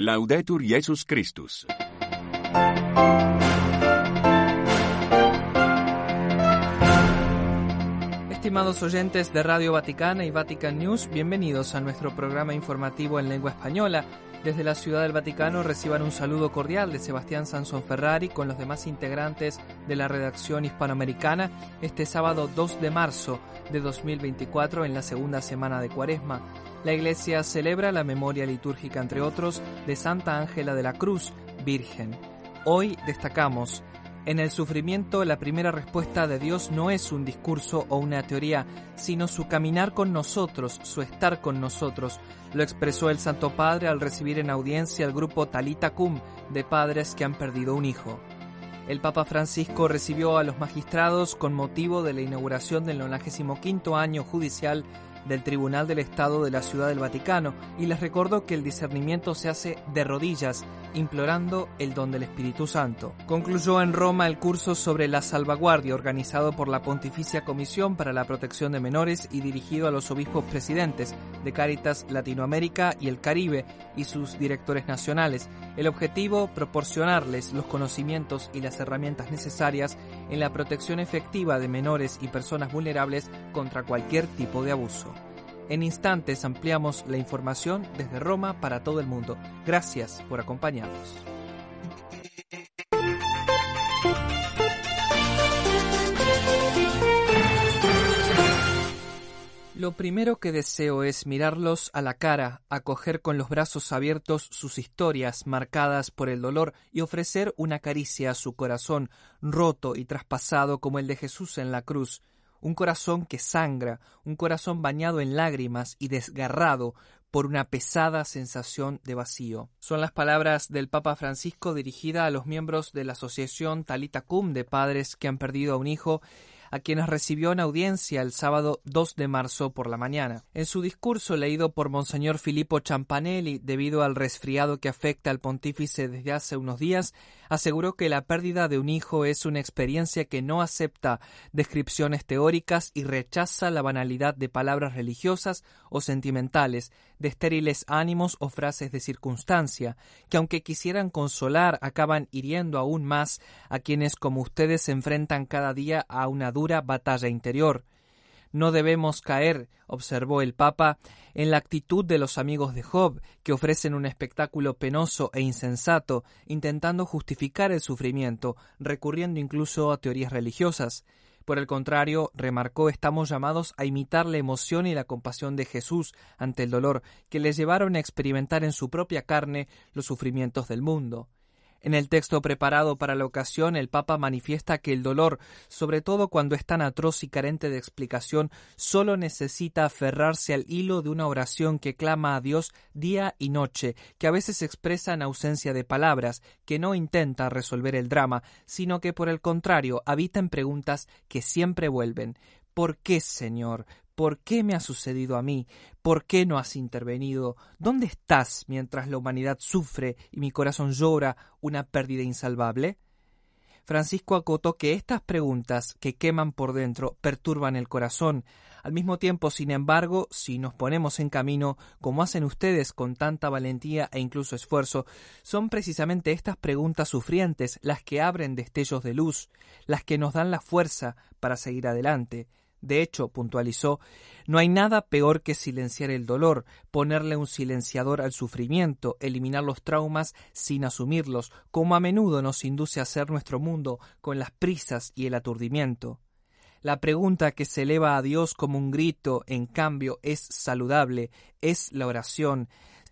Laudetur Jesus Christus. Estimados oyentes de Radio Vaticana y Vatican News, bienvenidos a nuestro programa informativo en lengua española. Desde la Ciudad del Vaticano reciban un saludo cordial de Sebastián Sansón Ferrari con los demás integrantes de la redacción hispanoamericana este sábado 2 de marzo de 2024 en la segunda semana de Cuaresma. La Iglesia celebra la memoria litúrgica, entre otros, de Santa Ángela de la Cruz, Virgen. Hoy destacamos en el sufrimiento la primera respuesta de Dios no es un discurso o una teoría, sino su caminar con nosotros, su estar con nosotros. Lo expresó el Santo Padre al recibir en audiencia al grupo Talita Cum de padres que han perdido un hijo. El Papa Francisco recibió a los magistrados con motivo de la inauguración del 95 año judicial del Tribunal del Estado de la Ciudad del Vaticano y les recuerdo que el discernimiento se hace de rodillas, implorando el don del Espíritu Santo. Concluyó en Roma el curso sobre la salvaguardia organizado por la Pontificia Comisión para la Protección de Menores y dirigido a los obispos presidentes de Cáritas Latinoamérica y el Caribe y sus directores nacionales. El objetivo, proporcionarles los conocimientos y las herramientas necesarias en la protección efectiva de menores y personas vulnerables contra cualquier tipo de abuso. En instantes ampliamos la información desde Roma para todo el mundo. Gracias por acompañarnos. Lo primero que deseo es mirarlos a la cara, acoger con los brazos abiertos sus historias marcadas por el dolor y ofrecer una caricia a su corazón, roto y traspasado como el de Jesús en la cruz un corazón que sangra, un corazón bañado en lágrimas y desgarrado por una pesada sensación de vacío. Son las palabras del Papa Francisco dirigida a los miembros de la Asociación Talita Cum de padres que han perdido a un hijo a quienes recibió en audiencia el sábado 2 de marzo por la mañana. En su discurso leído por Monseñor Filippo Champanelli debido al resfriado que afecta al pontífice desde hace unos días, aseguró que la pérdida de un hijo es una experiencia que no acepta descripciones teóricas y rechaza la banalidad de palabras religiosas o sentimentales, de estériles ánimos o frases de circunstancia, que aunque quisieran consolar acaban hiriendo aún más a quienes como ustedes se enfrentan cada día a una dura batalla interior. No debemos caer, observó el Papa, en la actitud de los amigos de Job, que ofrecen un espectáculo penoso e insensato, intentando justificar el sufrimiento, recurriendo incluso a teorías religiosas. Por el contrario, remarcó, estamos llamados a imitar la emoción y la compasión de Jesús ante el dolor que le llevaron a experimentar en su propia carne los sufrimientos del mundo. En el texto preparado para la ocasión, el Papa manifiesta que el dolor, sobre todo cuando es tan atroz y carente de explicación, solo necesita aferrarse al hilo de una oración que clama a Dios día y noche, que a veces expresa en ausencia de palabras, que no intenta resolver el drama, sino que por el contrario habita en preguntas que siempre vuelven. ¿Por qué, Señor? ¿Por qué me ha sucedido a mí? ¿Por qué no has intervenido? ¿Dónde estás mientras la humanidad sufre y mi corazón llora una pérdida insalvable? Francisco acotó que estas preguntas que queman por dentro perturban el corazón. Al mismo tiempo, sin embargo, si nos ponemos en camino, como hacen ustedes con tanta valentía e incluso esfuerzo, son precisamente estas preguntas sufrientes las que abren destellos de luz, las que nos dan la fuerza para seguir adelante. De hecho, puntualizó, no hay nada peor que silenciar el dolor, ponerle un silenciador al sufrimiento, eliminar los traumas sin asumirlos, como a menudo nos induce a hacer nuestro mundo con las prisas y el aturdimiento. La pregunta que se eleva a Dios como un grito, en cambio, es saludable, es la oración,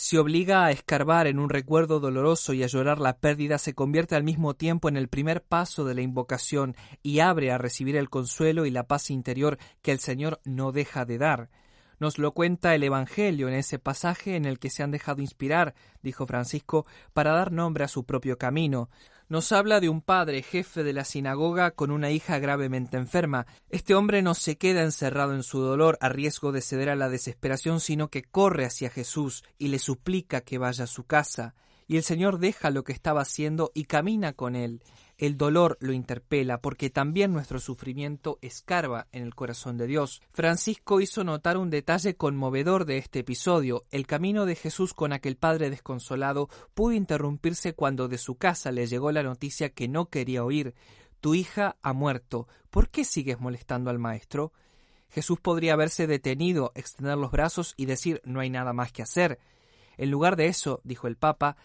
si obliga a escarbar en un recuerdo doloroso y a llorar la pérdida, se convierte al mismo tiempo en el primer paso de la invocación y abre a recibir el consuelo y la paz interior que el Señor no deja de dar. Nos lo cuenta el Evangelio en ese pasaje en el que se han dejado inspirar, dijo Francisco, para dar nombre a su propio camino. Nos habla de un padre, jefe de la sinagoga, con una hija gravemente enferma. Este hombre no se queda encerrado en su dolor a riesgo de ceder a la desesperación, sino que corre hacia Jesús y le suplica que vaya a su casa. Y el Señor deja lo que estaba haciendo y camina con él. El dolor lo interpela porque también nuestro sufrimiento escarba en el corazón de Dios. Francisco hizo notar un detalle conmovedor de este episodio. El camino de Jesús con aquel padre desconsolado pudo interrumpirse cuando de su casa le llegó la noticia que no quería oír. Tu hija ha muerto. ¿Por qué sigues molestando al maestro? Jesús podría haberse detenido, extender los brazos y decir no hay nada más que hacer. En lugar de eso, dijo el Papa,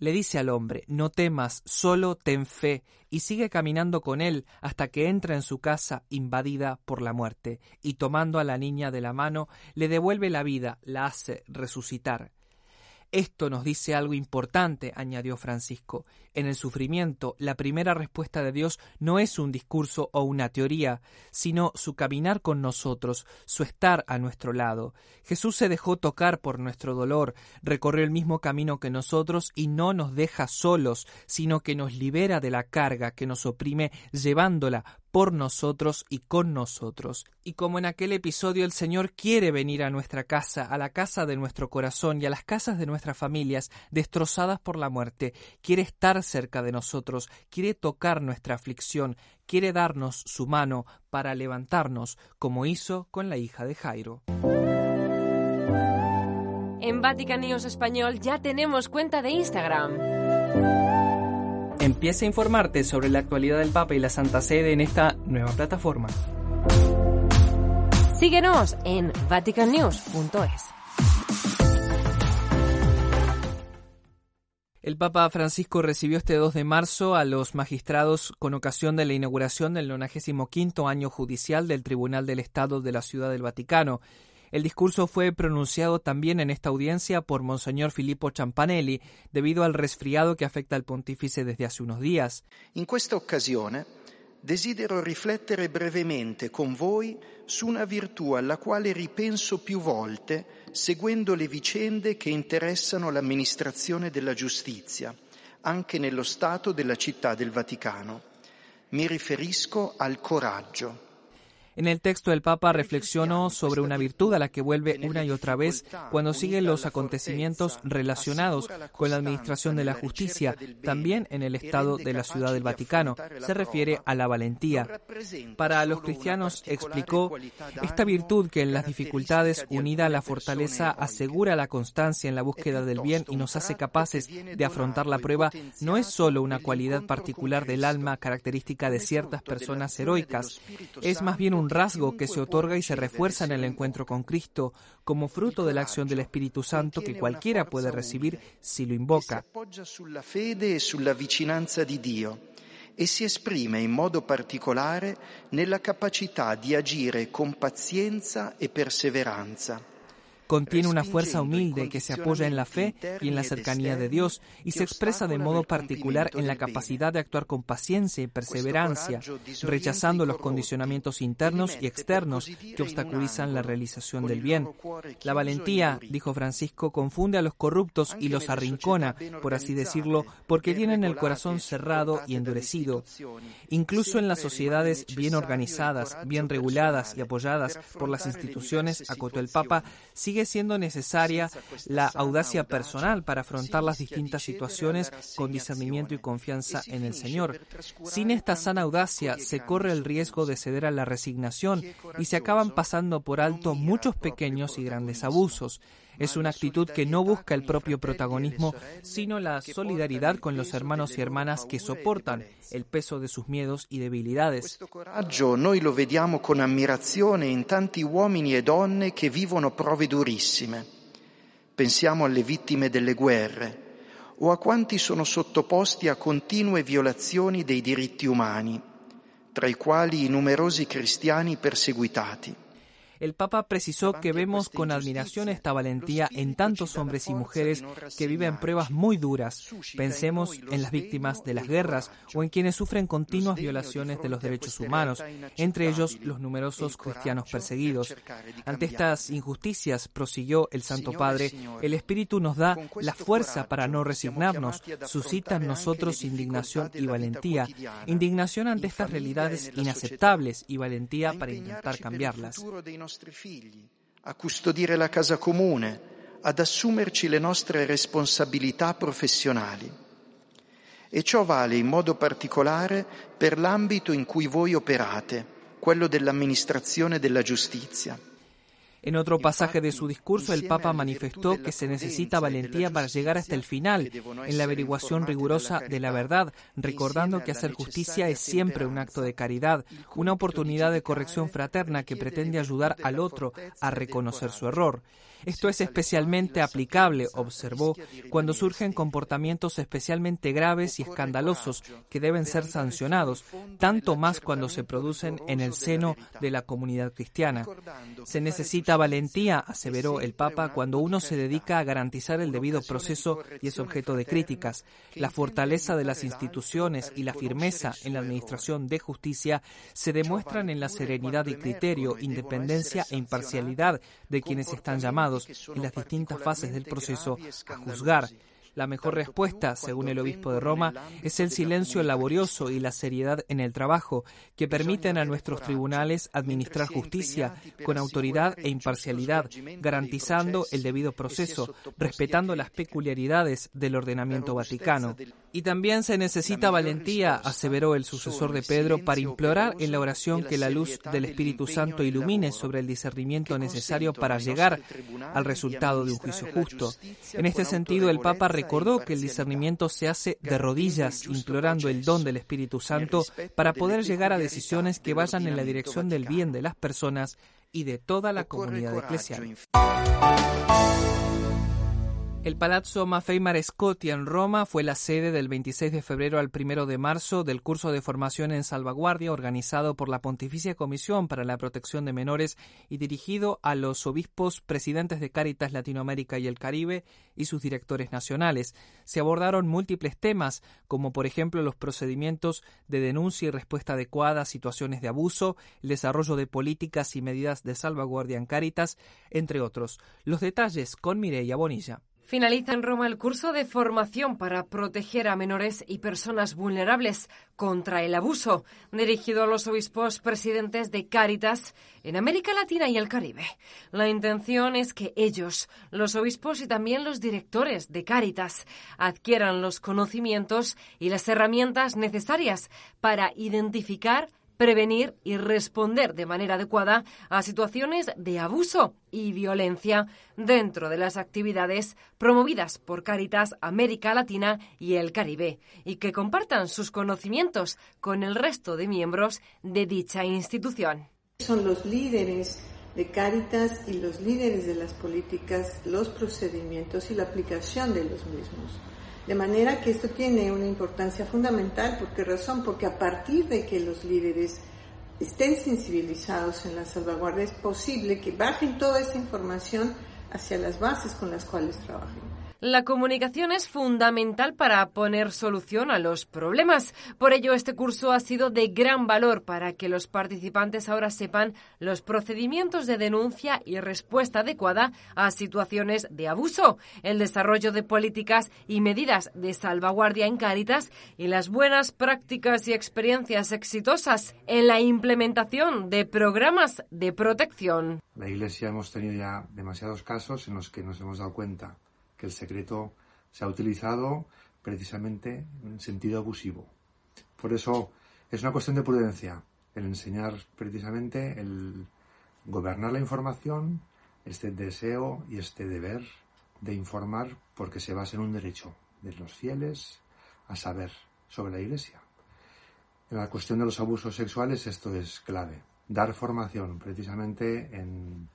le dice al hombre, no temas, solo ten fe, y sigue caminando con él hasta que entra en su casa invadida por la muerte, y tomando a la niña de la mano, le devuelve la vida, la hace resucitar. Esto nos dice algo importante, añadió Francisco. En el sufrimiento, la primera respuesta de Dios no es un discurso o una teoría, sino su caminar con nosotros, su estar a nuestro lado. Jesús se dejó tocar por nuestro dolor, recorrió el mismo camino que nosotros y no nos deja solos, sino que nos libera de la carga que nos oprime, llevándola por nosotros y con nosotros. Y como en aquel episodio el Señor quiere venir a nuestra casa, a la casa de nuestro corazón y a las casas de nuestras familias destrozadas por la muerte, quiere estar cerca de nosotros, quiere tocar nuestra aflicción, quiere darnos su mano para levantarnos, como hizo con la hija de Jairo. En Vatican News Español ya tenemos cuenta de Instagram. Empieza a informarte sobre la actualidad del Papa y la Santa Sede en esta nueva plataforma. Síguenos en vaticannews.es. El Papa Francisco recibió este 2 de marzo a los magistrados con ocasión de la inauguración del 95 año judicial del Tribunal del Estado de la Ciudad del Vaticano. El discurso fue pronunciado también en esta audiencia por Monseñor Filippo Ciampanelli, debido al resfriado que afecta al pontífice desde hace unos días. En esta ocasión, desidero riflettere brevemente con voi su una virtù alla quale ripenso più volte seguendo le vicende che interessano l'amministrazione della giustizia, anche nello Stato della città del Vaticano. Mi riferisco al coraggio. En el texto el Papa reflexionó sobre una virtud a la que vuelve una y otra vez cuando sigue los acontecimientos relacionados con la administración de la justicia, también en el estado de la Ciudad del Vaticano. Se refiere a la valentía. Para los cristianos, explicó, esta virtud que en las dificultades unida a la fortaleza asegura la constancia en la búsqueda del bien y nos hace capaces de afrontar la prueba, no es solo una cualidad particular del alma característica de ciertas personas heroicas, es más bien un rasgo que se otorga y se refuerza en el encuentro con Cristo como fruto de la acción del Espíritu Santo que cualquiera puede recibir si lo invoca. sulla fede e sulla vicinanza di Dio e si esprime in modo particolare nella capacità di agire con pazienza e perseveranza Contiene una fuerza humilde que se apoya en la fe y en la cercanía de Dios y se expresa de modo particular en la capacidad de actuar con paciencia y perseverancia, rechazando los condicionamientos internos y externos que obstaculizan la realización del bien. La valentía, dijo Francisco, confunde a los corruptos y los arrincona, por así decirlo, porque tienen el corazón cerrado y endurecido. Incluso en las sociedades bien organizadas, bien reguladas y apoyadas por las instituciones, acotó el Papa, sigue siendo necesaria la audacia personal para afrontar las distintas situaciones con discernimiento y confianza en el Señor. Sin esta sana audacia se corre el riesgo de ceder a la resignación y se acaban pasando por alto muchos pequeños y grandes abusos. Es una actitud que no busca el propio protagonismo, sino la solidaridad con los hermanos y hermanas que soportan el peso de sus miedos y debilidades. Coraggio noi lo vediamo con ammirazione in tanti uomini e donne che vivono prove durissime. Pensiamo alle vittime delle guerre o a quanti sono sottoposti a continue violazioni dei diritti umani, tra i quali i numerosi cristiani perseguitati. El Papa precisó que vemos con admiración esta valentía en tantos hombres y mujeres que viven pruebas muy duras. Pensemos en las víctimas de las guerras o en quienes sufren continuas violaciones de los derechos humanos, entre ellos los numerosos cristianos perseguidos. Ante estas injusticias, prosiguió el Santo Padre, el Espíritu nos da la fuerza para no resignarnos, suscita en nosotros indignación y valentía, indignación ante estas realidades inaceptables y valentía para intentar cambiarlas. Nostri figli, a custodire la casa comune, ad assumerci le nostre responsabilità professionali. e ciò vale in modo particolare per l'ambito in cui voi operate, quello dell'amministrazione della giustizia. En otro pasaje de su discurso, el Papa manifestó que se necesita valentía para llegar hasta el final, en la averiguación rigurosa de la verdad, recordando que hacer justicia es siempre un acto de caridad, una oportunidad de corrección fraterna que pretende ayudar al otro a reconocer su error. Esto es especialmente aplicable, observó, cuando surgen comportamientos especialmente graves y escandalosos que deben ser sancionados, tanto más cuando se producen en el seno de la comunidad cristiana. Se necesita valentía, aseveró el Papa, cuando uno se dedica a garantizar el debido proceso y es objeto de críticas. La fortaleza de las instituciones y la firmeza en la administración de justicia se demuestran en la serenidad y criterio, independencia e imparcialidad de quienes están llamados en las distintas fases del proceso a juzgar. La mejor respuesta, según el obispo de Roma, es el silencio laborioso y la seriedad en el trabajo, que permiten a nuestros tribunales administrar justicia con autoridad e imparcialidad, garantizando el debido proceso, respetando las peculiaridades del ordenamiento vaticano. Y también se necesita valentía, aseveró el sucesor de Pedro, para implorar en la oración que la luz del Espíritu Santo ilumine sobre el discernimiento necesario para llegar al resultado de un juicio justo. En este sentido, el Papa recordó que el discernimiento se hace de rodillas, implorando el don del Espíritu Santo para poder llegar a decisiones que vayan en la dirección del bien de las personas y de toda la comunidad eclesial. El Palazzo Maffei Marescotti en Roma fue la sede del 26 de febrero al 1 de marzo del curso de formación en salvaguardia organizado por la Pontificia Comisión para la Protección de Menores y dirigido a los obispos presidentes de Cáritas Latinoamérica y el Caribe y sus directores nacionales. Se abordaron múltiples temas, como por ejemplo los procedimientos de denuncia y respuesta adecuada a situaciones de abuso, el desarrollo de políticas y medidas de salvaguardia en Cáritas, entre otros. Los detalles con Mireia Bonilla. Finaliza en Roma el curso de formación para proteger a menores y personas vulnerables contra el abuso, dirigido a los obispos presidentes de Cáritas en América Latina y el Caribe. La intención es que ellos, los obispos y también los directores de Cáritas, adquieran los conocimientos y las herramientas necesarias para identificar prevenir y responder de manera adecuada a situaciones de abuso y violencia dentro de las actividades promovidas por Caritas América Latina y el Caribe y que compartan sus conocimientos con el resto de miembros de dicha institución. Son los líderes de Caritas y los líderes de las políticas, los procedimientos y la aplicación de los mismos. De manera que esto tiene una importancia fundamental. ¿Por qué razón? Porque a partir de que los líderes estén sensibilizados en la salvaguardia, es posible que bajen toda esta información hacia las bases con las cuales trabajen. La comunicación es fundamental para poner solución a los problemas. Por ello, este curso ha sido de gran valor para que los participantes ahora sepan los procedimientos de denuncia y respuesta adecuada a situaciones de abuso, el desarrollo de políticas y medidas de salvaguardia en Cáritas y las buenas prácticas y experiencias exitosas en la implementación de programas de protección. La Iglesia hemos tenido ya demasiados casos en los que nos hemos dado cuenta que el secreto se ha utilizado precisamente en sentido abusivo. Por eso es una cuestión de prudencia el enseñar precisamente el gobernar la información, este deseo y este deber de informar porque se basa en un derecho de los fieles a saber sobre la Iglesia. En la cuestión de los abusos sexuales esto es clave. Dar formación precisamente en,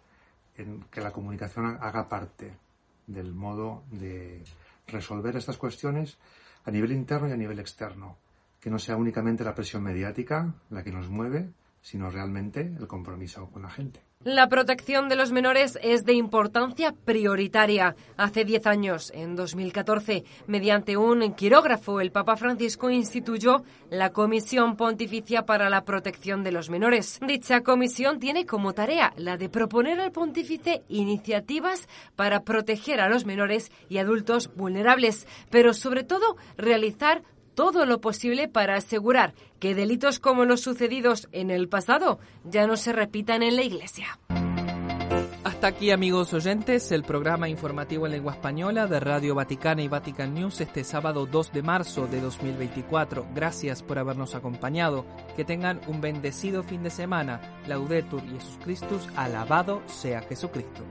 en que la comunicación haga parte del modo de resolver estas cuestiones a nivel interno y a nivel externo, que no sea únicamente la presión mediática la que nos mueve, sino realmente el compromiso con la gente. La protección de los menores es de importancia prioritaria. Hace 10 años, en 2014, mediante un quirógrafo, el Papa Francisco instituyó la Comisión Pontificia para la Protección de los Menores. Dicha comisión tiene como tarea la de proponer al pontífice iniciativas para proteger a los menores y adultos vulnerables, pero sobre todo realizar todo lo posible para asegurar que delitos como los sucedidos en el pasado ya no se repitan en la Iglesia. hasta aquí, amigos oyentes, el programa informativo en lengua española de Radio Vaticana y Vatican News este sábado 2 de marzo de 2024. Gracias por habernos acompañado. Que tengan un bendecido fin de semana. Laudetur Jesus Christus, alabado sea Jesucristo.